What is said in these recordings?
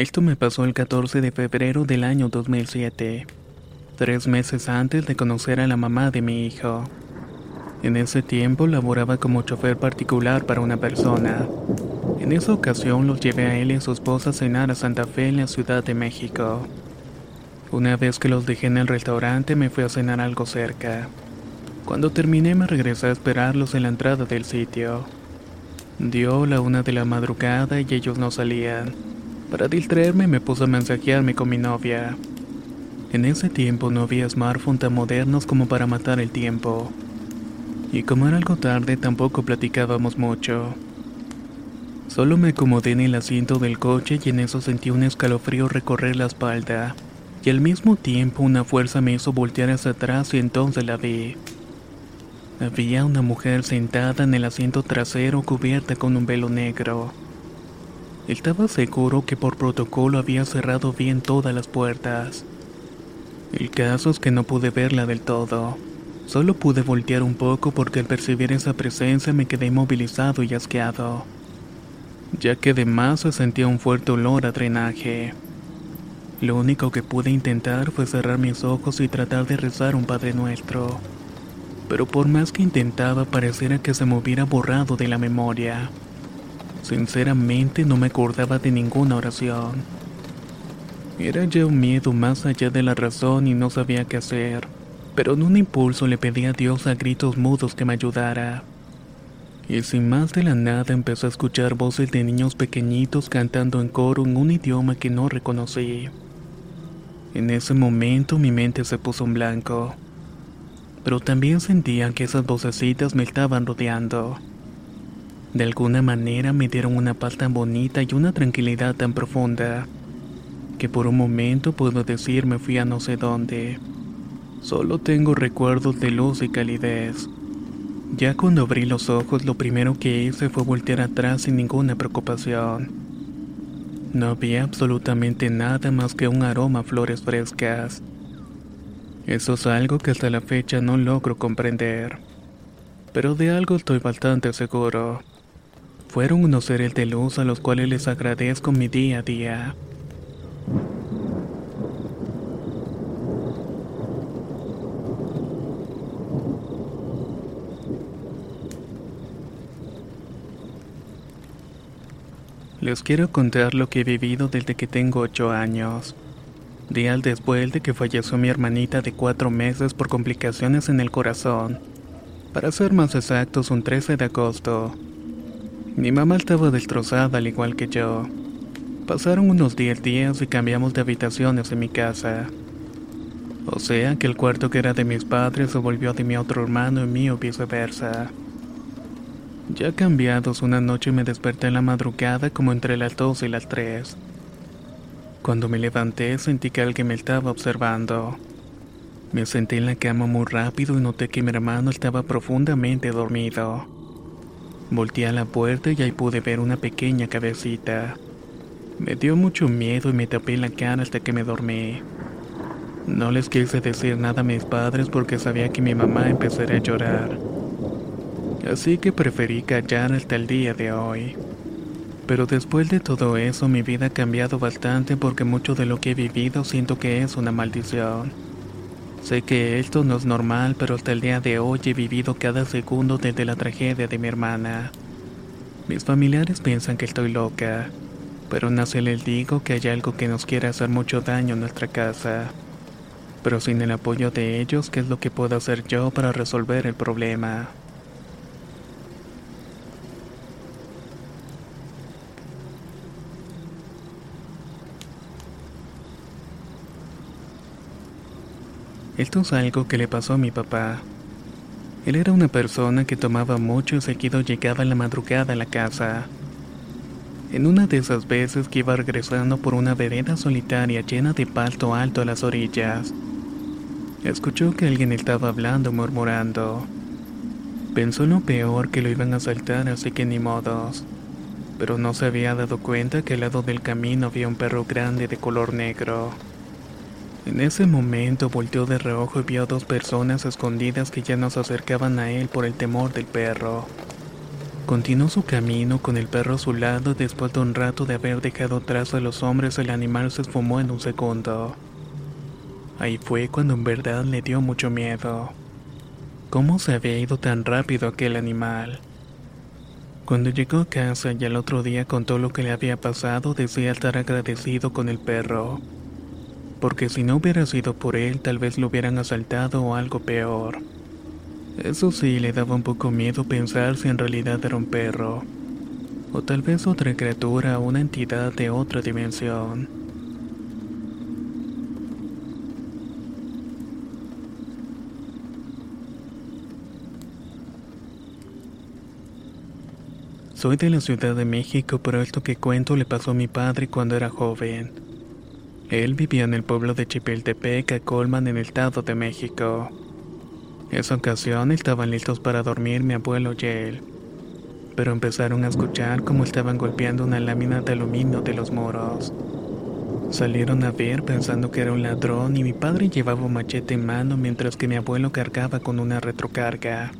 Esto me pasó el 14 de febrero del año 2007, tres meses antes de conocer a la mamá de mi hijo. En ese tiempo laboraba como chofer particular para una persona. En esa ocasión los llevé a él y a su esposa a cenar a Santa Fe en la Ciudad de México. Una vez que los dejé en el restaurante me fui a cenar algo cerca. Cuando terminé me regresé a esperarlos en la entrada del sitio. Dio la una de la madrugada y ellos no salían. Para distraerme me puse a mensajearme con mi novia. En ese tiempo no había smartphones tan modernos como para matar el tiempo. Y como era algo tarde tampoco platicábamos mucho. Solo me acomodé en el asiento del coche y en eso sentí un escalofrío recorrer la espalda. Y al mismo tiempo una fuerza me hizo voltear hacia atrás y entonces la vi. Había una mujer sentada en el asiento trasero cubierta con un velo negro. Estaba seguro que por protocolo había cerrado bien todas las puertas. El caso es que no pude verla del todo. Solo pude voltear un poco porque al percibir esa presencia me quedé inmovilizado y asqueado, ya que además se sentía un fuerte olor a drenaje. Lo único que pude intentar fue cerrar mis ojos y tratar de rezar un Padre Nuestro. Pero por más que intentaba pareciera que se me hubiera borrado de la memoria. Sinceramente no me acordaba de ninguna oración. Era ya un miedo más allá de la razón y no sabía qué hacer, pero en un impulso le pedí a Dios a gritos mudos que me ayudara. Y sin más de la nada empecé a escuchar voces de niños pequeñitos cantando en coro en un idioma que no reconocí. En ese momento mi mente se puso en blanco, pero también sentía que esas vocecitas me estaban rodeando. De alguna manera me dieron una paz tan bonita y una tranquilidad tan profunda, que por un momento puedo decir me fui a no sé dónde. Solo tengo recuerdos de luz y calidez. Ya cuando abrí los ojos lo primero que hice fue voltear atrás sin ninguna preocupación. No había absolutamente nada más que un aroma a flores frescas. Eso es algo que hasta la fecha no logro comprender. Pero de algo estoy bastante seguro. Fueron unos seres de luz a los cuales les agradezco mi día a día. Les quiero contar lo que he vivido desde que tengo 8 años. Días después de que falleció mi hermanita de 4 meses por complicaciones en el corazón. Para ser más exactos, un 13 de agosto. Mi mamá estaba destrozada al igual que yo. Pasaron unos 10 días y cambiamos de habitaciones en mi casa. O sea que el cuarto que era de mis padres se volvió de mi otro hermano y mío viceversa. Ya cambiados, una noche me desperté en la madrugada como entre las 2 y las 3. Cuando me levanté sentí que alguien me estaba observando. Me senté en la cama muy rápido y noté que mi hermano estaba profundamente dormido. Volté a la puerta y ahí pude ver una pequeña cabecita. Me dio mucho miedo y me tapé la cara hasta que me dormí. No les quise decir nada a mis padres porque sabía que mi mamá empezaría a llorar. Así que preferí callar hasta el día de hoy. Pero después de todo eso mi vida ha cambiado bastante porque mucho de lo que he vivido siento que es una maldición. Sé que esto no es normal, pero hasta el día de hoy he vivido cada segundo desde la tragedia de mi hermana. Mis familiares piensan que estoy loca, pero no se les digo que hay algo que nos quiere hacer mucho daño en nuestra casa. Pero sin el apoyo de ellos, ¿qué es lo que puedo hacer yo para resolver el problema? Esto es algo que le pasó a mi papá. Él era una persona que tomaba mucho y seguido llegaba la madrugada a la casa. En una de esas veces que iba regresando por una vereda solitaria llena de palto alto a las orillas, escuchó que alguien estaba hablando murmurando. Pensó en lo peor que lo iban a asaltar, así que ni modos. Pero no se había dado cuenta que al lado del camino había un perro grande de color negro. En ese momento volteó de reojo y vio a dos personas escondidas que ya no se acercaban a él por el temor del perro. Continuó su camino con el perro a su lado después de un rato de haber dejado atrás a los hombres el animal se esfumó en un segundo. Ahí fue cuando en verdad le dio mucho miedo. ¿Cómo se había ido tan rápido aquel animal? Cuando llegó a casa y al otro día contó lo que le había pasado, decía estar agradecido con el perro porque si no hubiera sido por él tal vez lo hubieran asaltado o algo peor. Eso sí, le daba un poco miedo pensar si en realidad era un perro, o tal vez otra criatura o una entidad de otra dimensión. Soy de la Ciudad de México, pero esto que cuento le pasó a mi padre cuando era joven. Él vivía en el pueblo de Chipiltepec, Colman, en el Estado de México. Esa ocasión estaban listos para dormir mi abuelo y él, pero empezaron a escuchar cómo estaban golpeando una lámina de aluminio de los muros. Salieron a ver pensando que era un ladrón y mi padre llevaba un machete en mano mientras que mi abuelo cargaba con una retrocarga.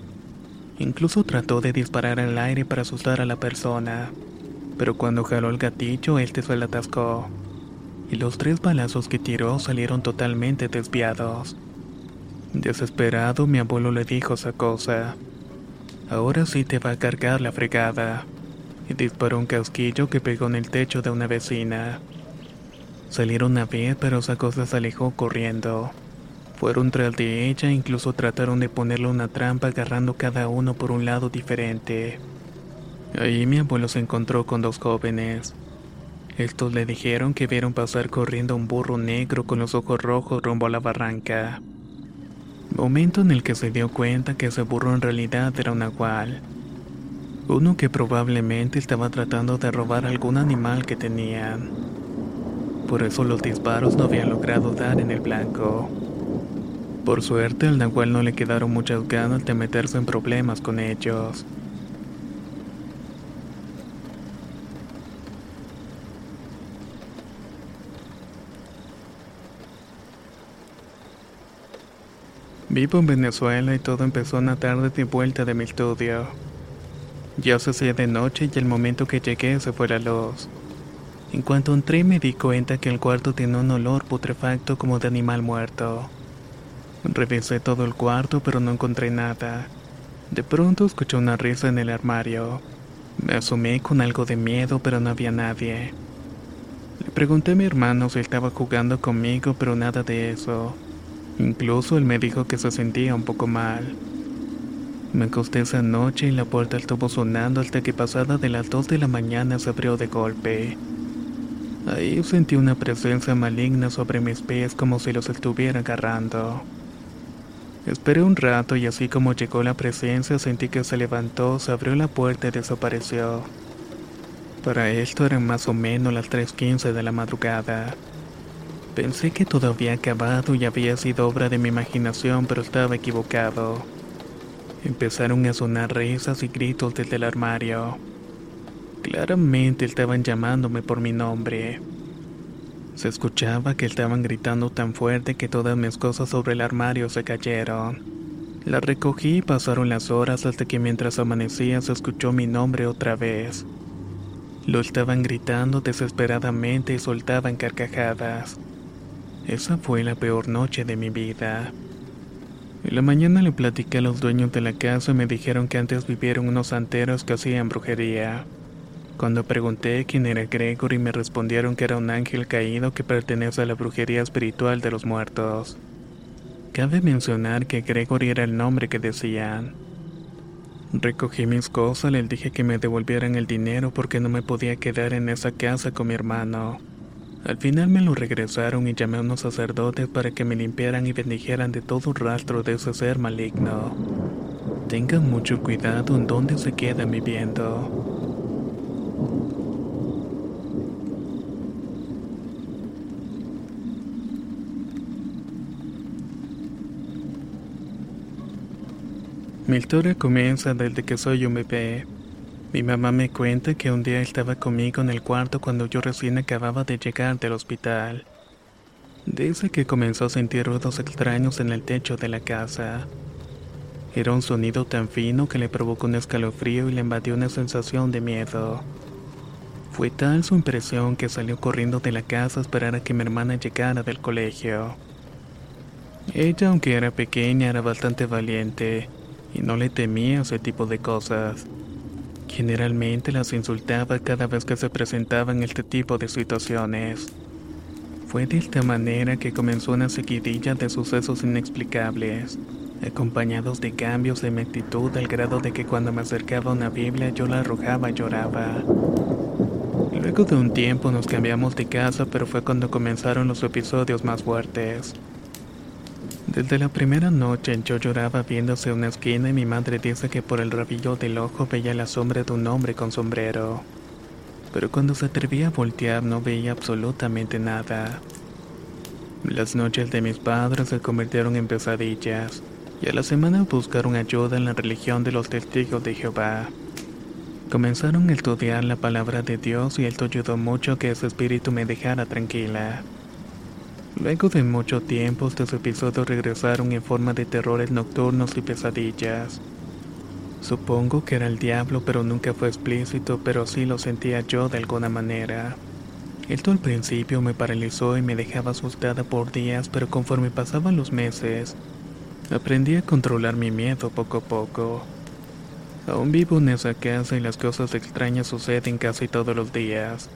Incluso trató de disparar al aire para asustar a la persona, pero cuando jaló el gatillo, este se le atascó y los tres balazos que tiró salieron totalmente desviados. Desesperado, mi abuelo le dijo esa cosa. Ahora sí te va a cargar la fregada. Y disparó un casquillo que pegó en el techo de una vecina. Salieron a ver, pero esa cosa se alejó corriendo. Fueron tras de ella e incluso trataron de ponerle una trampa agarrando cada uno por un lado diferente. Ahí mi abuelo se encontró con dos jóvenes. Estos le dijeron que vieron pasar corriendo un burro negro con los ojos rojos rumbo a la barranca. Momento en el que se dio cuenta que ese burro en realidad era un nahual. Uno que probablemente estaba tratando de robar algún animal que tenían. Por eso los disparos no habían logrado dar en el blanco. Por suerte al nahual no le quedaron muchas ganas de meterse en problemas con ellos. Vivo en Venezuela y todo empezó una tarde de vuelta de mi estudio. Ya se hacía de noche y el momento que llegué se fue la luz. En cuanto entré me di cuenta que el cuarto tenía un olor putrefacto como de animal muerto. Revisé todo el cuarto pero no encontré nada. De pronto escuché una risa en el armario. Me asomé con algo de miedo pero no había nadie. Le pregunté a mi hermano si estaba jugando conmigo pero nada de eso. Incluso él me dijo que se sentía un poco mal. Me acosté esa noche y la puerta estuvo sonando hasta que pasada de las 2 de la mañana se abrió de golpe. Ahí sentí una presencia maligna sobre mis pies como si los estuviera agarrando. Esperé un rato y así como llegó la presencia sentí que se levantó, se abrió la puerta y desapareció. Para esto eran más o menos las 3.15 de la madrugada. Pensé que todo había acabado y había sido obra de mi imaginación, pero estaba equivocado. Empezaron a sonar risas y gritos desde el armario. Claramente estaban llamándome por mi nombre. Se escuchaba que estaban gritando tan fuerte que todas mis cosas sobre el armario se cayeron. La recogí y pasaron las horas hasta que mientras amanecía se escuchó mi nombre otra vez. Lo estaban gritando desesperadamente y soltaban carcajadas. Esa fue la peor noche de mi vida. En la mañana le platiqué a los dueños de la casa y me dijeron que antes vivieron unos santeros que hacían brujería. Cuando pregunté quién era Gregory me respondieron que era un ángel caído que pertenece a la brujería espiritual de los muertos. Cabe mencionar que Gregory era el nombre que decían. Recogí mis cosas, les dije que me devolvieran el dinero porque no me podía quedar en esa casa con mi hermano. Al final me lo regresaron y llamé a unos sacerdotes para que me limpiaran y bendijeran de todo rastro de ese ser maligno. Tengan mucho cuidado en dónde se quedan viviendo. Mi historia comienza desde que soy un bebé. Mi mamá me cuenta que un día estaba conmigo en el cuarto cuando yo recién acababa de llegar del hospital. Dice que comenzó a sentir ruidos extraños en el techo de la casa. Era un sonido tan fino que le provocó un escalofrío y le invadió una sensación de miedo. Fue tal su impresión que salió corriendo de la casa a esperar a que mi hermana llegara del colegio. Ella, aunque era pequeña, era bastante valiente y no le temía ese tipo de cosas. Generalmente las insultaba cada vez que se presentaban este tipo de situaciones. Fue de esta manera que comenzó una seguidilla de sucesos inexplicables, acompañados de cambios de mi actitud al grado de que cuando me acercaba a una Biblia yo la arrojaba y lloraba. Luego de un tiempo nos cambiamos de casa, pero fue cuando comenzaron los episodios más fuertes. Desde la primera noche yo lloraba viéndose una esquina y mi madre dice que por el rabillo del ojo veía la sombra de un hombre con sombrero. Pero cuando se atrevía a voltear no veía absolutamente nada. Las noches de mis padres se convirtieron en pesadillas y a la semana buscaron ayuda en la religión de los testigos de Jehová. Comenzaron a estudiar la palabra de Dios y esto ayudó mucho que ese espíritu me dejara tranquila. Luego de mucho tiempo, estos episodios regresaron en forma de terrores nocturnos y pesadillas. Supongo que era el diablo, pero nunca fue explícito, pero sí lo sentía yo de alguna manera. Esto al principio me paralizó y me dejaba asustada por días, pero conforme pasaban los meses, aprendí a controlar mi miedo poco a poco. Aún vivo en esa casa y las cosas extrañas suceden casi todos los días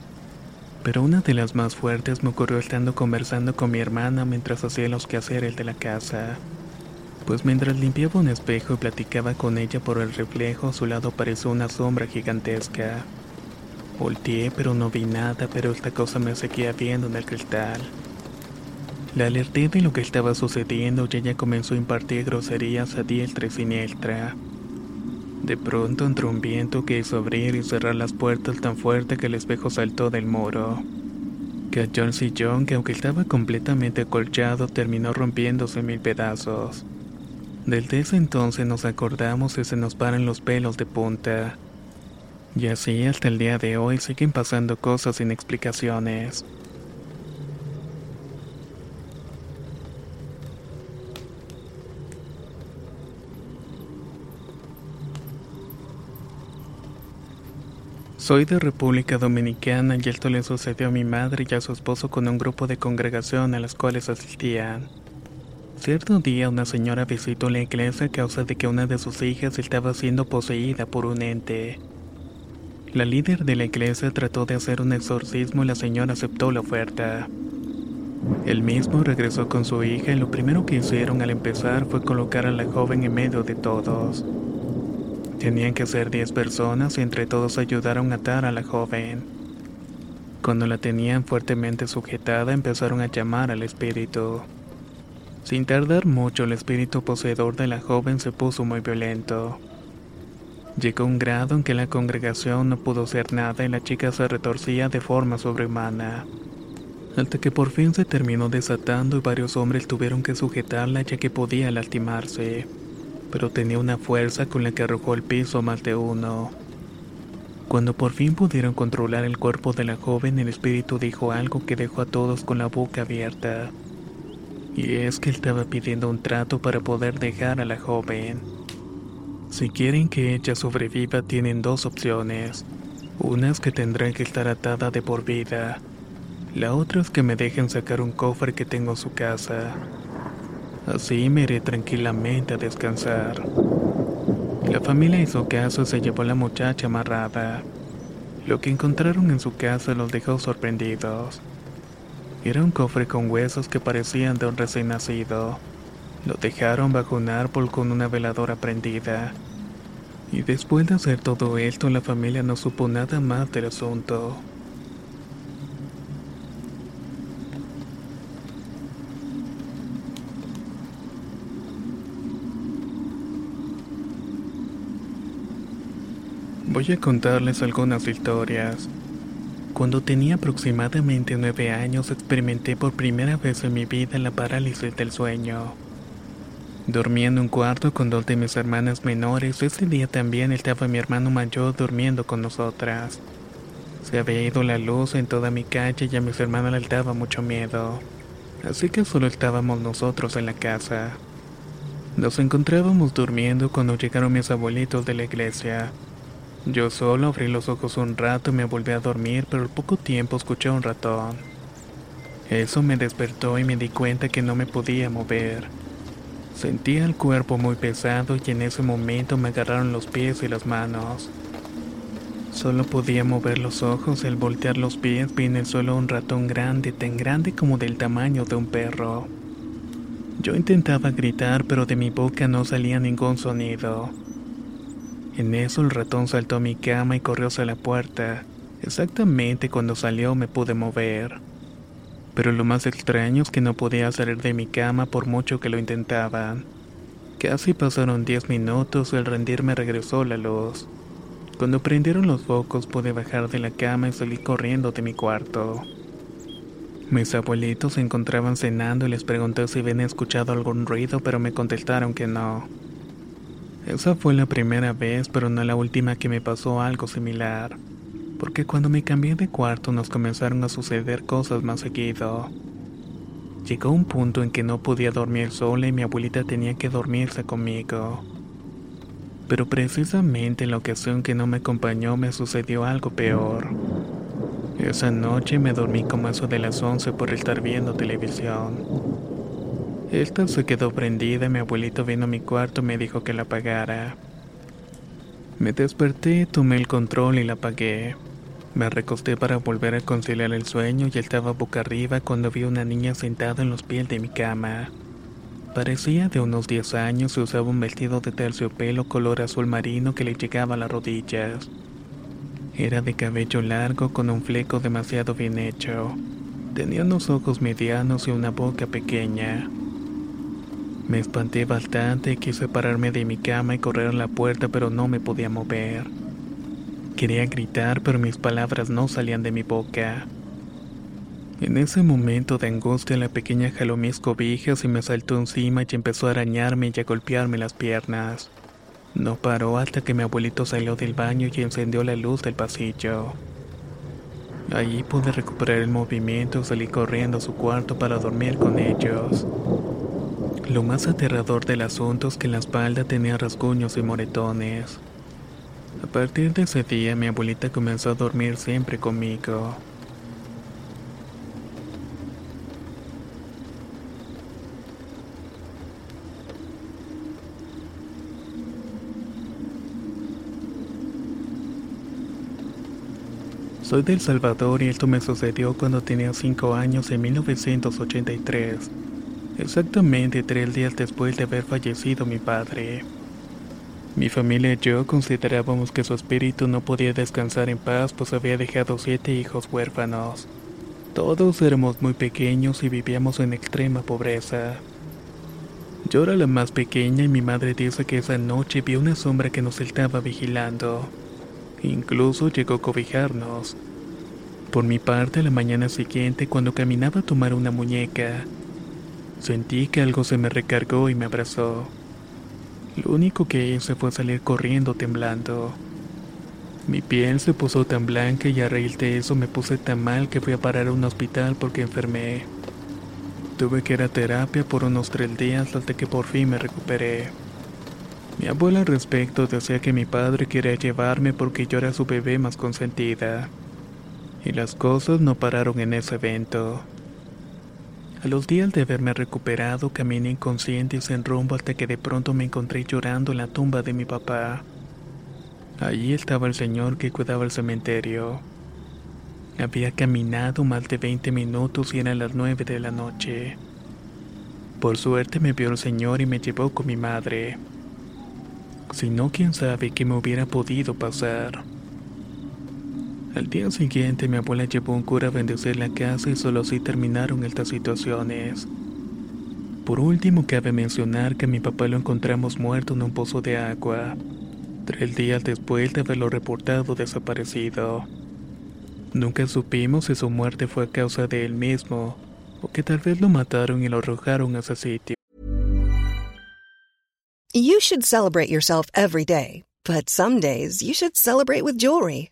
pero una de las más fuertes me ocurrió estando conversando con mi hermana mientras hacía los quehaceres de la casa. Pues mientras limpiaba un espejo y platicaba con ella por el reflejo, a su lado apareció una sombra gigantesca. Volteé, pero no vi nada, pero esta cosa me seguía viendo en el cristal. La alerté de lo que estaba sucediendo y ella comenzó a impartir groserías a diestra y siniestra. De pronto entró un viento que hizo abrir y cerrar las puertas tan fuerte que el espejo saltó del muro. Cayó el sillón que aunque estaba completamente acolchado terminó rompiéndose mil pedazos. Desde ese entonces nos acordamos y se nos paran los pelos de punta. Y así hasta el día de hoy siguen pasando cosas sin explicaciones. Soy de República Dominicana y esto le sucedió a mi madre y a su esposo con un grupo de congregación a las cuales asistían. Cierto día una señora visitó la iglesia a causa de que una de sus hijas estaba siendo poseída por un ente. La líder de la iglesia trató de hacer un exorcismo y la señora aceptó la oferta. El mismo regresó con su hija y lo primero que hicieron al empezar fue colocar a la joven en medio de todos. Tenían que ser diez personas y entre todos ayudaron a atar a la joven. Cuando la tenían fuertemente sujetada empezaron a llamar al espíritu. Sin tardar mucho el espíritu poseedor de la joven se puso muy violento. Llegó un grado en que la congregación no pudo hacer nada y la chica se retorcía de forma sobrehumana. Hasta que por fin se terminó desatando y varios hombres tuvieron que sujetarla ya que podía lastimarse pero tenía una fuerza con la que arrojó al piso más de uno. Cuando por fin pudieron controlar el cuerpo de la joven, el espíritu dijo algo que dejó a todos con la boca abierta. Y es que él estaba pidiendo un trato para poder dejar a la joven. Si quieren que ella sobreviva, tienen dos opciones. Una es que tendrá que estar atada de por vida. La otra es que me dejen sacar un cofre que tengo en su casa. Así me iré tranquilamente a descansar. La familia hizo caso y se llevó a la muchacha amarrada. Lo que encontraron en su casa los dejó sorprendidos. Era un cofre con huesos que parecían de un recién nacido. Lo dejaron bajo un árbol con una veladora prendida. Y después de hacer todo esto, la familia no supo nada más del asunto. Voy a contarles algunas historias. Cuando tenía aproximadamente nueve años experimenté por primera vez en mi vida la parálisis del sueño. Dormía en un cuarto con dos de mis hermanas menores, ese día también estaba mi hermano mayor durmiendo con nosotras. Se había ido la luz en toda mi calle y a mis hermanas les daba mucho miedo, así que solo estábamos nosotros en la casa. Nos encontrábamos durmiendo cuando llegaron mis abuelitos de la iglesia. Yo solo abrí los ojos un rato y me volví a dormir, pero al poco tiempo escuché un ratón. Eso me despertó y me di cuenta que no me podía mover. Sentía el cuerpo muy pesado y en ese momento me agarraron los pies y las manos. Solo podía mover los ojos y al voltear los pies vi en el suelo un ratón grande, tan grande como del tamaño de un perro. Yo intentaba gritar, pero de mi boca no salía ningún sonido. En eso el ratón saltó a mi cama y corrió hacia la puerta. Exactamente cuando salió me pude mover. Pero lo más extraño es que no podía salir de mi cama por mucho que lo intentaba. Casi pasaron 10 minutos y al rendirme regresó la luz. Cuando prendieron los focos pude bajar de la cama y salir corriendo de mi cuarto. Mis abuelitos se encontraban cenando y les pregunté si habían escuchado algún ruido, pero me contestaron que no. Esa fue la primera vez, pero no la última que me pasó algo similar. Porque cuando me cambié de cuarto nos comenzaron a suceder cosas más seguido. Llegó un punto en que no podía dormir sola y mi abuelita tenía que dormirse conmigo. Pero precisamente en la ocasión que no me acompañó me sucedió algo peor. Esa noche me dormí como eso de las 11 por estar viendo televisión. Esta se quedó prendida y mi abuelito vino a mi cuarto y me dijo que la apagara. Me desperté, tomé el control y la apagué. Me recosté para volver a conciliar el sueño y estaba boca arriba cuando vi una niña sentada en los pies de mi cama. Parecía de unos 10 años y usaba un vestido de terciopelo color azul marino que le llegaba a las rodillas. Era de cabello largo con un fleco demasiado bien hecho. Tenía unos ojos medianos y una boca pequeña. Me espanté bastante quise pararme de mi cama y correr a la puerta, pero no me podía mover. Quería gritar, pero mis palabras no salían de mi boca. En ese momento de angustia, la pequeña jaló mis cobijas y me saltó encima y empezó a arañarme y a golpearme las piernas. No paró hasta que mi abuelito salió del baño y encendió la luz del pasillo. Allí pude recuperar el movimiento y salí corriendo a su cuarto para dormir con ellos. Lo más aterrador del asunto es que la espalda tenía rasguños y moretones. A partir de ese día mi abuelita comenzó a dormir siempre conmigo. Soy del Salvador y esto me sucedió cuando tenía 5 años en 1983 exactamente tres días después de haber fallecido mi padre. Mi familia y yo considerábamos que su espíritu no podía descansar en paz pues había dejado siete hijos huérfanos. Todos éramos muy pequeños y vivíamos en extrema pobreza. Yo era la más pequeña y mi madre dice que esa noche vio una sombra que nos estaba vigilando. Incluso llegó a cobijarnos. Por mi parte, la mañana siguiente, cuando caminaba a tomar una muñeca, Sentí que algo se me recargó y me abrazó. Lo único que hice fue salir corriendo temblando. Mi piel se puso tan blanca y a raíz de eso me puse tan mal que fui a parar a un hospital porque enfermé. Tuve que ir a terapia por unos tres días hasta que por fin me recuperé. Mi abuela al respecto decía que mi padre quería llevarme porque yo era su bebé más consentida. Y las cosas no pararon en ese evento. A los días de haberme recuperado, caminé inconsciente y sin rumbo hasta que de pronto me encontré llorando en la tumba de mi papá. Allí estaba el señor que cuidaba el cementerio. Había caminado más de 20 minutos y eran las 9 de la noche. Por suerte me vio el señor y me llevó con mi madre. Si no, quién sabe qué me hubiera podido pasar. Al día siguiente mi abuela llevó un cura a bendecir la casa y solo así terminaron estas situaciones. Por último, cabe mencionar que a mi papá lo encontramos muerto en un pozo de agua, tres días después de haberlo reportado desaparecido. Nunca supimos si su muerte fue a causa de él mismo, o que tal vez lo mataron y lo arrojaron a ese sitio. You should celebrate yourself every day, but some days you should celebrate with jewelry.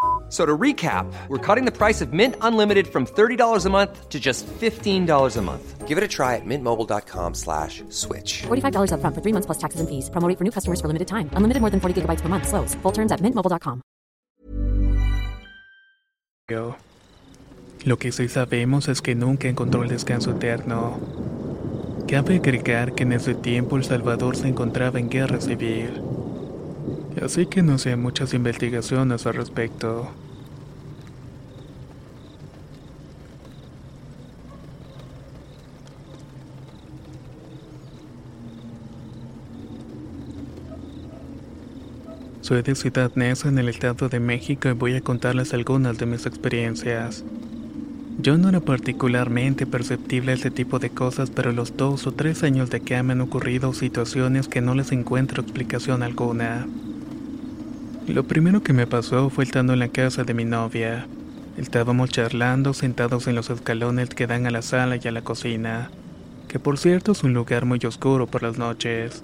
So to recap, we're cutting the price of Mint Unlimited from $30 a month to just $15 a month. Give it a try at mintmobile.com slash switch. $45 upfront for three months plus taxes and fees. Promoting for new customers for limited time. Unlimited more than 40 gigabytes per month. Slows. Full terms at mintmobile.com. Lo que sí sabemos es que nunca encontró el descanso eterno. Cabe agregar que en ese tiempo El Salvador se encontraba en guerra civil. Así que no sé muchas investigaciones al respecto. Soy de Ciudad Neza en el Estado de México y voy a contarles algunas de mis experiencias. Yo no era particularmente perceptible a este tipo de cosas, pero los dos o tres años de que me han ocurrido situaciones que no les encuentro explicación alguna. Lo primero que me pasó fue estando en la casa de mi novia. Estábamos charlando sentados en los escalones que dan a la sala y a la cocina, que por cierto es un lugar muy oscuro por las noches.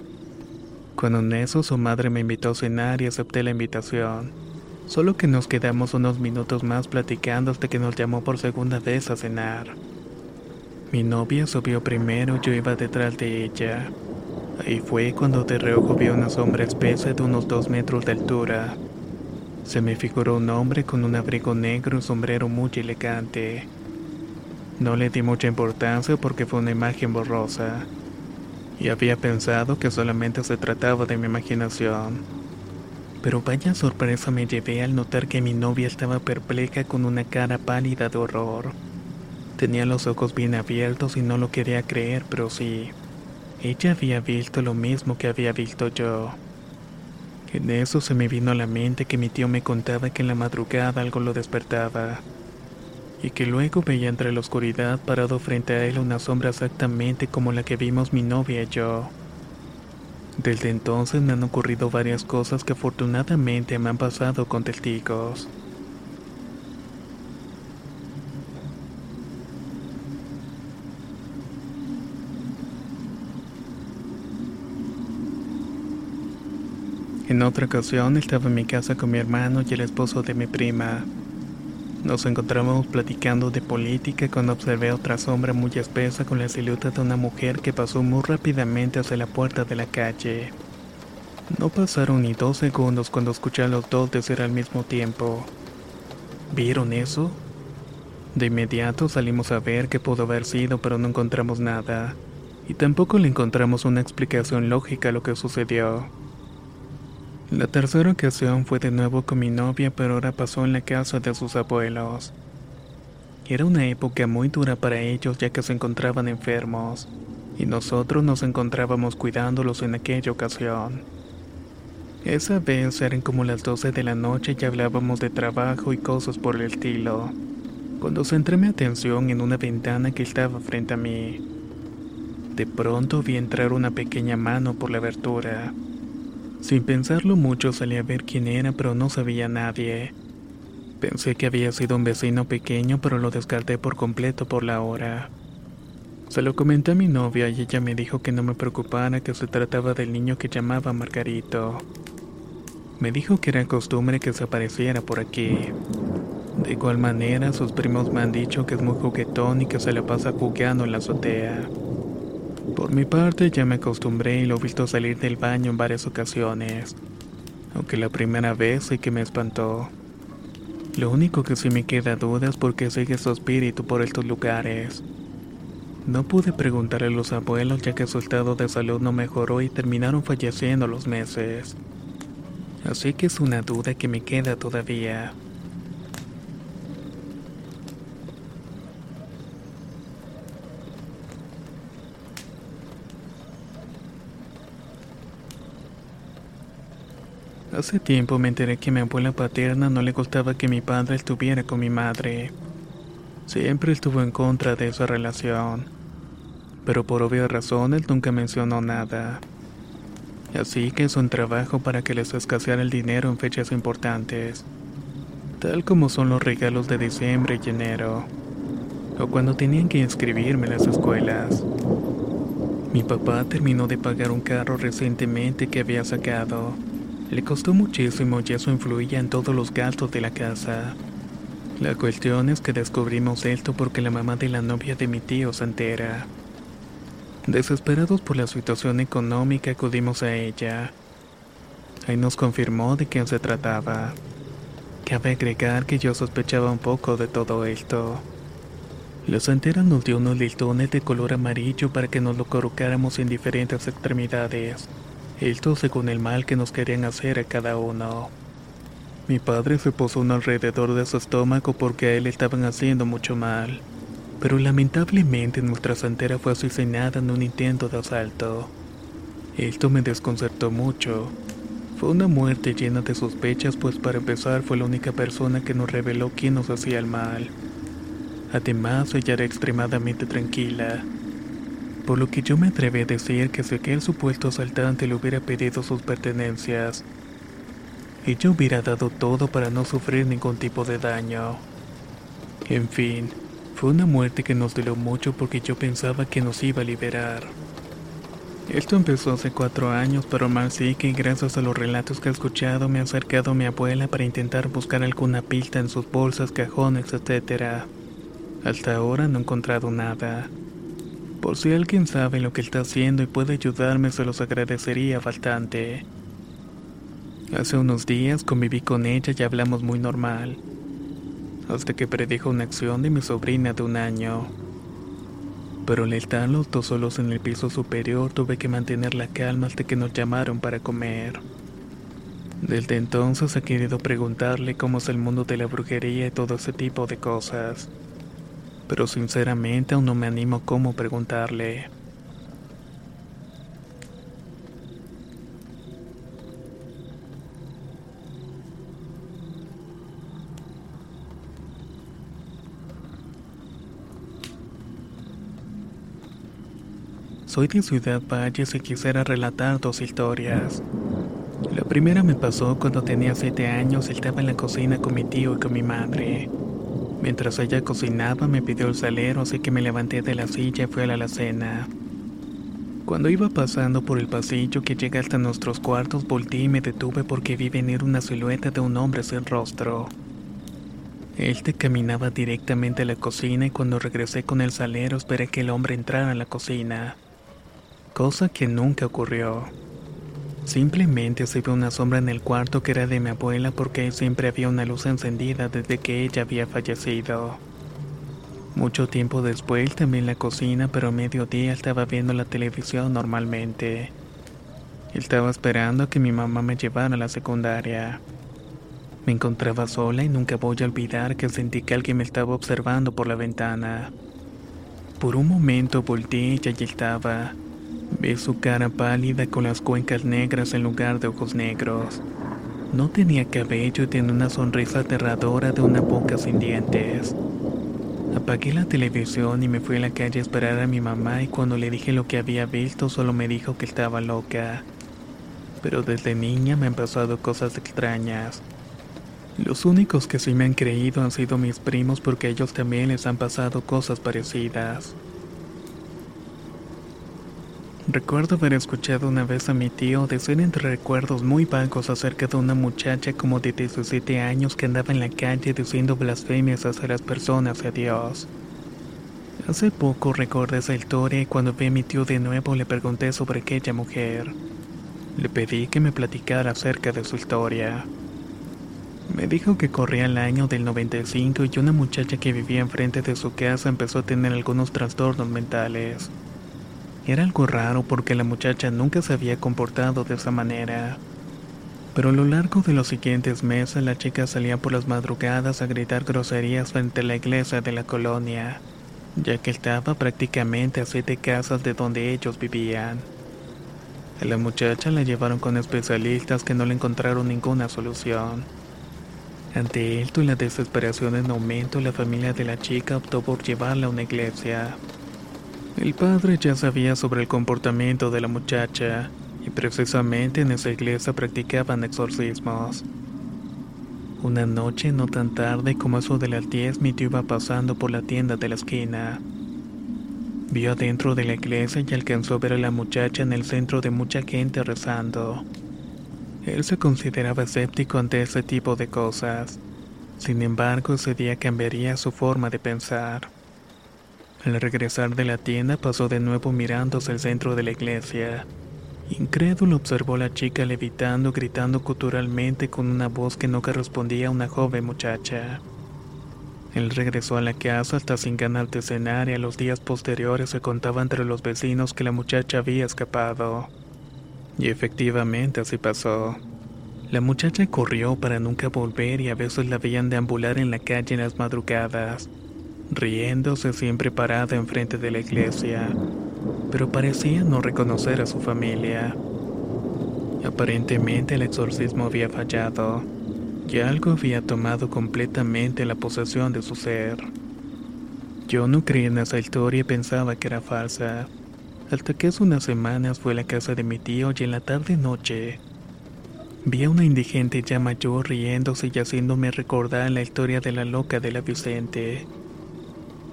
Cuando en eso su madre me invitó a cenar y acepté la invitación. Solo que nos quedamos unos minutos más platicando hasta que nos llamó por segunda vez a cenar. Mi novia subió primero, yo iba detrás de ella. Ahí fue cuando de reojo vi una sombra espesa de unos dos metros de altura. Se me figuró un hombre con un abrigo negro y sombrero muy elegante. No le di mucha importancia porque fue una imagen borrosa y había pensado que solamente se trataba de mi imaginación. Pero vaya sorpresa me llevé al notar que mi novia estaba perpleja con una cara pálida de horror. Tenía los ojos bien abiertos y no lo quería creer, pero sí. Ella había visto lo mismo que había visto yo. En eso se me vino a la mente que mi tío me contaba que en la madrugada algo lo despertaba y que luego veía entre la oscuridad parado frente a él una sombra exactamente como la que vimos mi novia y yo. Desde entonces me han ocurrido varias cosas que afortunadamente me han pasado con testigos. En otra ocasión estaba en mi casa con mi hermano y el esposo de mi prima. Nos encontramos platicando de política cuando observé otra sombra muy espesa con la silueta de una mujer que pasó muy rápidamente hacia la puerta de la calle. No pasaron ni dos segundos cuando escuché a los dos decir al mismo tiempo, ¿vieron eso? De inmediato salimos a ver qué pudo haber sido, pero no encontramos nada, y tampoco le encontramos una explicación lógica a lo que sucedió. La tercera ocasión fue de nuevo con mi novia, pero ahora pasó en la casa de sus abuelos. Era una época muy dura para ellos ya que se encontraban enfermos, y nosotros nos encontrábamos cuidándolos en aquella ocasión. Esa vez eran como las 12 de la noche y hablábamos de trabajo y cosas por el estilo, cuando centré mi atención en una ventana que estaba frente a mí. De pronto vi entrar una pequeña mano por la abertura. Sin pensarlo mucho salí a ver quién era, pero no sabía a nadie. Pensé que había sido un vecino pequeño, pero lo descarté por completo por la hora. Se lo comenté a mi novia y ella me dijo que no me preocupara que se trataba del niño que llamaba Margarito. Me dijo que era costumbre que se apareciera por aquí. De igual manera, sus primos me han dicho que es muy juguetón y que se le pasa jugueando en la azotea. Por mi parte, ya me acostumbré y lo he visto salir del baño en varias ocasiones, aunque la primera vez sí que me espantó. Lo único que sí me queda duda es por qué sigue su espíritu por estos lugares. No pude preguntarle a los abuelos ya que su estado de salud no mejoró y terminaron falleciendo los meses. Así que es una duda que me queda todavía. Hace tiempo me enteré que a mi abuela paterna no le gustaba que mi padre estuviera con mi madre. Siempre estuvo en contra de esa relación pero por obvias razones nunca mencionó nada. Así que es un trabajo para que les escaseara el dinero en fechas importantes, tal como son los regalos de diciembre y enero, o cuando tenían que inscribirme en las escuelas. Mi papá terminó de pagar un carro recientemente que había sacado. Le costó muchísimo y eso influía en todos los gastos de la casa. La cuestión es que descubrimos esto porque la mamá de la novia de mi tío se entera. Desesperados por la situación económica acudimos a ella. Ahí nos confirmó de quién se trataba. Cabe agregar que yo sospechaba un poco de todo esto. La santera nos dio unos listones de color amarillo para que nos lo colocáramos en diferentes extremidades, esto según el mal que nos querían hacer a cada uno. Mi padre se posó uno alrededor de su estómago porque a él le estaban haciendo mucho mal pero lamentablemente nuestra santera fue asesinada en un intento de asalto. Esto me desconcertó mucho. Fue una muerte llena de sospechas, pues para empezar fue la única persona que nos reveló quién nos hacía el mal. Además, ella era extremadamente tranquila, por lo que yo me atreví a decir que si aquel supuesto asaltante le hubiera pedido sus pertenencias, ella hubiera dado todo para no sufrir ningún tipo de daño. En fin, fue una muerte que nos dolió mucho porque yo pensaba que nos iba a liberar. Esto empezó hace cuatro años, pero más sí que gracias a los relatos que he escuchado me ha acercado a mi abuela para intentar buscar alguna pista en sus bolsas, cajones, etc. Hasta ahora no he encontrado nada. Por si alguien sabe lo que está haciendo y puede ayudarme, se los agradecería bastante. Hace unos días conviví con ella y hablamos muy normal hasta que predijo una acción de mi sobrina de un año. Pero al estar los dos solos en el piso superior tuve que mantener la calma hasta que nos llamaron para comer. Desde entonces he querido preguntarle cómo es el mundo de la brujería y todo ese tipo de cosas. Pero sinceramente aún no me animo cómo preguntarle. Soy de Ciudad Valles y quisiera relatar dos historias. La primera me pasó cuando tenía 7 años y estaba en la cocina con mi tío y con mi madre. Mientras ella cocinaba me pidió el salero, así que me levanté de la silla y fui a la alacena. Cuando iba pasando por el pasillo que llega hasta nuestros cuartos, volteé y me detuve porque vi venir una silueta de un hombre sin rostro. Este caminaba directamente a la cocina y cuando regresé con el salero esperé que el hombre entrara a la cocina cosa que nunca ocurrió. Simplemente se vio una sombra en el cuarto que era de mi abuela porque siempre había una luz encendida desde que ella había fallecido. Mucho tiempo después también la cocina, pero a mediodía estaba viendo la televisión normalmente. Estaba esperando a que mi mamá me llevara a la secundaria. Me encontraba sola y nunca voy a olvidar que sentí que alguien me estaba observando por la ventana. Por un momento volteé y allí estaba Vi su cara pálida con las cuencas negras en lugar de ojos negros. No tenía cabello y tenía una sonrisa aterradora de una boca sin dientes. Apagué la televisión y me fui a la calle a esperar a mi mamá y cuando le dije lo que había visto solo me dijo que estaba loca. Pero desde niña me han pasado cosas extrañas. Los únicos que sí me han creído han sido mis primos porque a ellos también les han pasado cosas parecidas. Recuerdo haber escuchado una vez a mi tío decir entre recuerdos muy vagos acerca de una muchacha como de 17 años que andaba en la calle diciendo blasfemias hacia las personas y a Dios. Hace poco recordé esa historia y cuando vi a mi tío de nuevo le pregunté sobre aquella mujer. Le pedí que me platicara acerca de su historia. Me dijo que corría el año del 95 y una muchacha que vivía enfrente de su casa empezó a tener algunos trastornos mentales. Era algo raro porque la muchacha nunca se había comportado de esa manera. Pero a lo largo de los siguientes meses la chica salía por las madrugadas a gritar groserías frente a la iglesia de la colonia, ya que estaba prácticamente a siete casas de donde ellos vivían. A la muchacha la llevaron con especialistas que no le encontraron ninguna solución. Ante esto y la desesperación en aumento, la familia de la chica optó por llevarla a una iglesia. El padre ya sabía sobre el comportamiento de la muchacha y precisamente en esa iglesia practicaban exorcismos. Una noche no tan tarde como eso de las 10 mi tío iba pasando por la tienda de la esquina. Vio adentro de la iglesia y alcanzó a ver a la muchacha en el centro de mucha gente rezando. Él se consideraba escéptico ante ese tipo de cosas. Sin embargo, ese día cambiaría su forma de pensar. Al regresar de la tienda pasó de nuevo mirándose el centro de la iglesia. Incrédulo observó a la chica levitando, gritando culturalmente con una voz que no correspondía a una joven muchacha. Él regresó a la casa hasta sin ganas de cenar y a los días posteriores se contaba entre los vecinos que la muchacha había escapado. Y efectivamente así pasó. La muchacha corrió para nunca volver y a veces la veían deambular en la calle en las madrugadas riéndose siempre parada enfrente de la iglesia, pero parecía no reconocer a su familia. Aparentemente el exorcismo había fallado y algo había tomado completamente la posesión de su ser. Yo no creía en esa historia y pensaba que era falsa, hasta que hace unas semanas fue a la casa de mi tío y en la tarde-noche vi a una indigente ya mayor riéndose y haciéndome recordar la historia de la loca de la Vicente.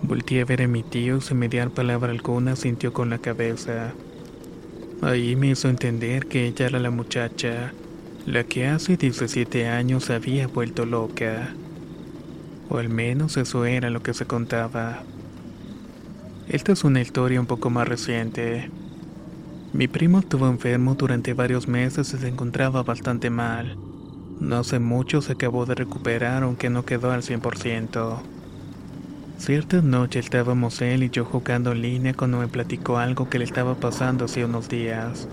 Volté a ver a mi tío sin mediar palabra alguna, sintió con la cabeza. Ahí me hizo entender que ella era la muchacha, la que hace 17 años había vuelto loca. O al menos eso era lo que se contaba. Esta es una historia un poco más reciente. Mi primo estuvo enfermo durante varios meses y se encontraba bastante mal. No hace mucho se acabó de recuperar aunque no quedó al 100%. Cierta noche estábamos él y yo jugando en línea cuando me platicó algo que le estaba pasando hace unos días.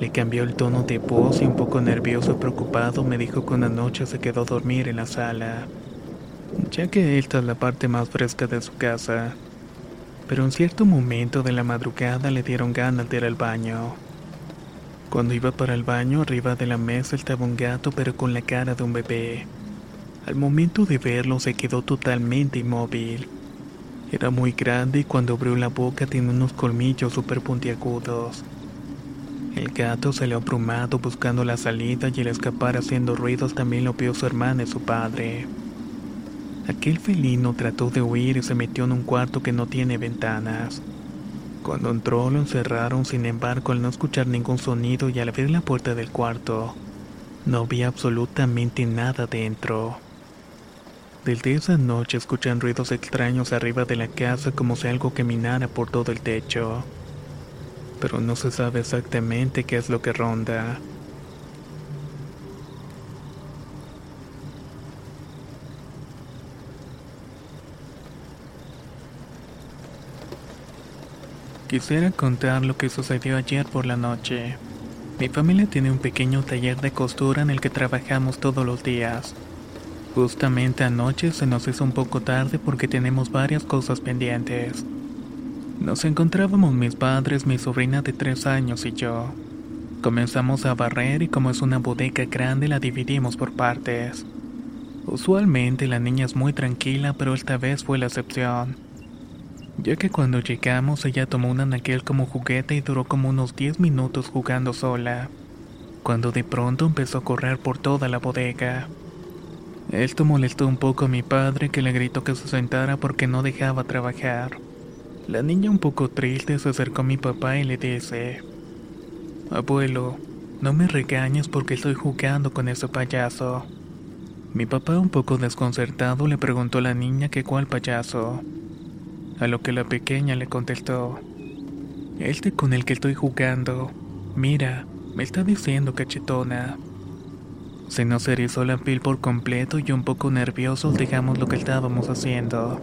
Le cambió el tono de voz y un poco nervioso y preocupado me dijo que una noche se quedó a dormir en la sala, ya que esta es la parte más fresca de su casa. Pero en cierto momento de la madrugada le dieron ganas de ir al baño. Cuando iba para el baño, arriba de la mesa estaba un gato pero con la cara de un bebé. Al momento de verlo se quedó totalmente inmóvil. Era muy grande y cuando abrió la boca tenía unos colmillos súper puntiagudos. El gato salió abrumado buscando la salida y al escapar haciendo ruidos también lo vio su hermana y su padre. Aquel felino trató de huir y se metió en un cuarto que no tiene ventanas. Cuando entró lo encerraron, sin embargo al no escuchar ningún sonido y al abrir la puerta del cuarto, no había absolutamente nada dentro. Desde esa noche escuchan ruidos extraños arriba de la casa como si algo caminara por todo el techo. Pero no se sabe exactamente qué es lo que ronda. Quisiera contar lo que sucedió ayer por la noche. Mi familia tiene un pequeño taller de costura en el que trabajamos todos los días. Justamente anoche se nos hizo un poco tarde porque tenemos varias cosas pendientes. Nos encontrábamos mis padres, mi sobrina de tres años y yo. Comenzamos a barrer y como es una bodega grande la dividimos por partes. Usualmente la niña es muy tranquila, pero esta vez fue la excepción. Ya que cuando llegamos ella tomó un anaquel como juguete y duró como unos 10 minutos jugando sola, cuando de pronto empezó a correr por toda la bodega. Esto molestó un poco a mi padre que le gritó que se sentara porque no dejaba trabajar. La niña un poco triste se acercó a mi papá y le dice, Abuelo, no me regañes porque estoy jugando con ese payaso. Mi papá, un poco desconcertado, le preguntó a la niña que cuál payaso. A lo que la pequeña le contestó: Este con el que estoy jugando. Mira, me está diciendo cachetona. Se nos erizó la piel por completo y un poco nerviosos dejamos lo que estábamos haciendo.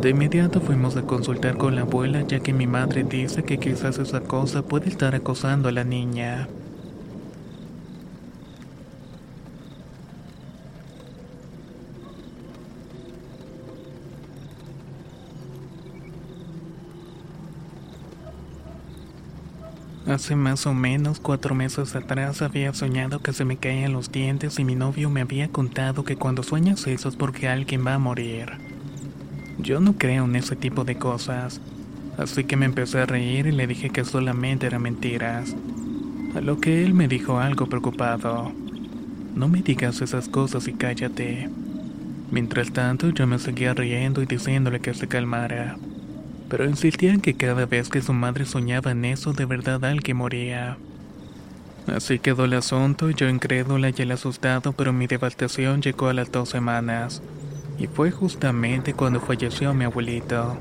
De inmediato fuimos a consultar con la abuela ya que mi madre dice que quizás esa cosa puede estar acosando a la niña. Hace más o menos cuatro meses atrás había soñado que se me caían los dientes y mi novio me había contado que cuando sueñas eso es porque alguien va a morir. Yo no creo en ese tipo de cosas, así que me empecé a reír y le dije que solamente eran mentiras. A lo que él me dijo algo preocupado. No me digas esas cosas y cállate. Mientras tanto yo me seguía riendo y diciéndole que se calmara pero insistían que cada vez que su madre soñaba en eso de verdad alguien moría. Así quedó el asunto, yo incrédula y el asustado, pero mi devastación llegó a las dos semanas, y fue justamente cuando falleció mi abuelito.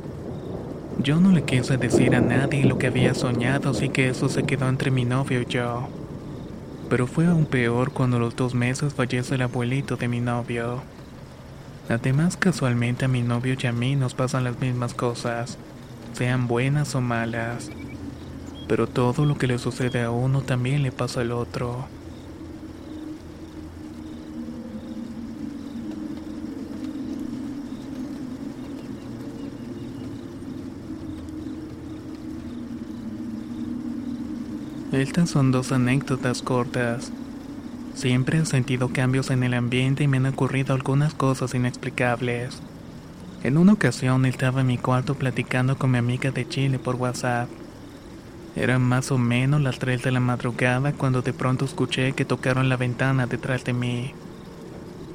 Yo no le quise decir a nadie lo que había soñado, así que eso se quedó entre mi novio y yo. Pero fue aún peor cuando los dos meses fallece el abuelito de mi novio. Además, casualmente a mi novio y a mí nos pasan las mismas cosas sean buenas o malas. Pero todo lo que le sucede a uno también le pasa al otro. Estas son dos anécdotas cortas. Siempre he sentido cambios en el ambiente y me han ocurrido algunas cosas inexplicables. En una ocasión estaba en mi cuarto platicando con mi amiga de Chile por WhatsApp. Eran más o menos las 3 de la madrugada cuando de pronto escuché que tocaron la ventana detrás de mí.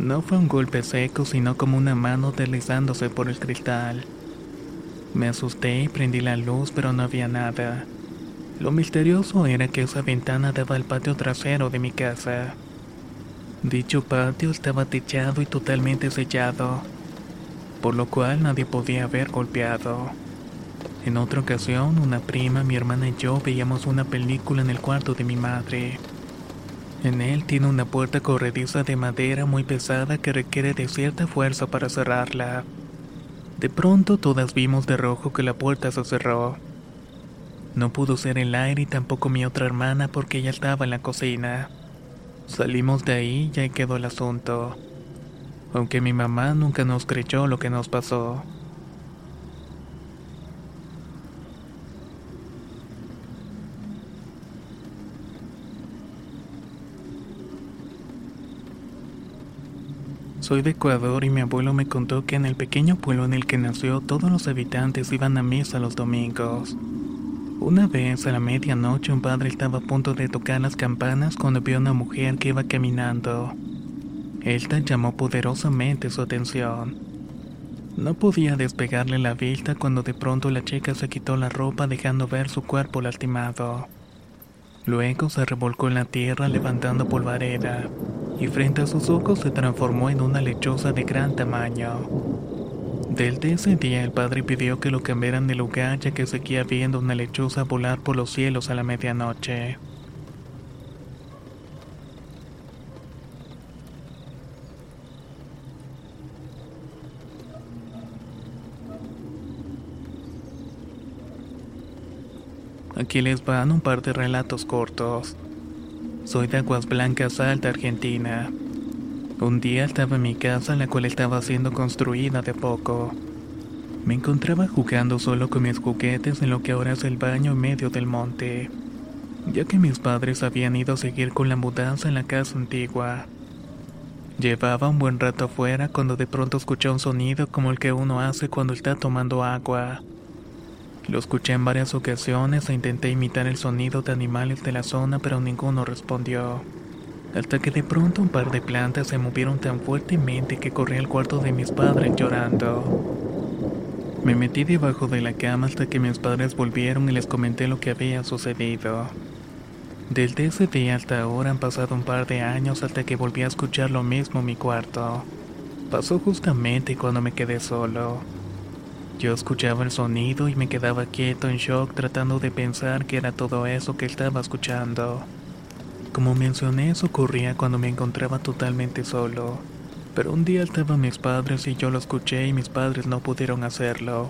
No fue un golpe seco, sino como una mano deslizándose por el cristal. Me asusté y prendí la luz, pero no había nada. Lo misterioso era que esa ventana daba al patio trasero de mi casa. Dicho patio estaba techado y totalmente sellado por lo cual nadie podía haber golpeado. En otra ocasión, una prima, mi hermana y yo veíamos una película en el cuarto de mi madre. En él tiene una puerta corrediza de madera muy pesada que requiere de cierta fuerza para cerrarla. De pronto todas vimos de rojo que la puerta se cerró. No pudo ser el aire y tampoco mi otra hermana porque ella estaba en la cocina. Salimos de ahí y ahí quedó el asunto aunque mi mamá nunca nos creyó lo que nos pasó. Soy de Ecuador y mi abuelo me contó que en el pequeño pueblo en el que nació todos los habitantes iban a misa los domingos. Una vez a la medianoche un padre estaba a punto de tocar las campanas cuando vio a una mujer que iba caminando. Esta llamó poderosamente su atención. No podía despegarle la vista cuando de pronto la chica se quitó la ropa dejando ver su cuerpo lastimado. Luego se revolcó en la tierra levantando polvareda y frente a sus ojos se transformó en una lechosa de gran tamaño. Desde ese día el padre pidió que lo cambiaran de lugar ya que seguía viendo una lechuza volar por los cielos a la medianoche. Aquí les van un par de relatos cortos. Soy de Aguas Blancas Alta, Argentina. Un día estaba en mi casa, la cual estaba siendo construida de poco. Me encontraba jugando solo con mis juguetes en lo que ahora es el baño en medio del monte, ya que mis padres habían ido a seguir con la mudanza en la casa antigua. Llevaba un buen rato afuera cuando de pronto escuché un sonido como el que uno hace cuando está tomando agua. Lo escuché en varias ocasiones e intenté imitar el sonido de animales de la zona, pero ninguno respondió. Hasta que de pronto un par de plantas se movieron tan fuertemente que corrí al cuarto de mis padres llorando. Me metí debajo de la cama hasta que mis padres volvieron y les comenté lo que había sucedido. Desde ese día hasta ahora han pasado un par de años hasta que volví a escuchar lo mismo en mi cuarto. Pasó justamente cuando me quedé solo. Yo escuchaba el sonido y me quedaba quieto en shock tratando de pensar que era todo eso que estaba escuchando. Como mencioné, eso ocurría cuando me encontraba totalmente solo. Pero un día estaban mis padres y yo lo escuché y mis padres no pudieron hacerlo.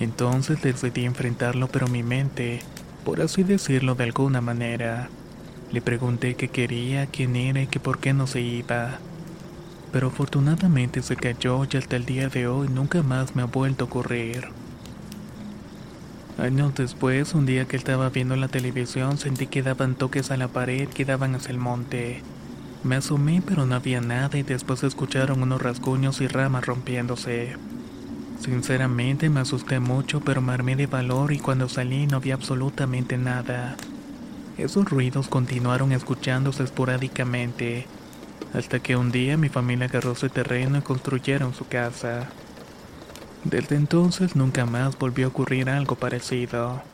Entonces decidí enfrentarlo pero mi mente por así decirlo de alguna manera. Le pregunté qué quería, quién era y que por qué no se iba. Pero afortunadamente se cayó y hasta el día de hoy nunca más me ha vuelto a ocurrir. Años después, un día que estaba viendo la televisión, sentí que daban toques a la pared que daban hacia el monte. Me asomé pero no había nada y después escucharon unos rasguños y ramas rompiéndose. Sinceramente me asusté mucho, pero me armé de valor y cuando salí no vi absolutamente nada. Esos ruidos continuaron escuchándose esporádicamente, hasta que un día mi familia agarró ese terreno y construyeron su casa. Desde entonces nunca más volvió a ocurrir algo parecido.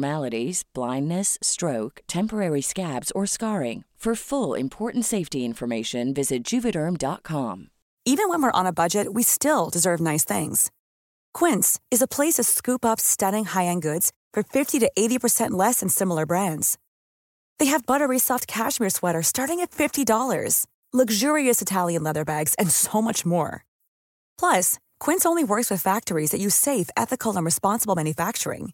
abnormalities, blindness, stroke, temporary scabs, or scarring. For full important safety information, visit juvederm.com. Even when we're on a budget, we still deserve nice things. Quince is a place to scoop up stunning high end goods for 50 to 80% less than similar brands. They have buttery soft cashmere sweaters starting at $50, luxurious Italian leather bags, and so much more. Plus, Quince only works with factories that use safe, ethical, and responsible manufacturing.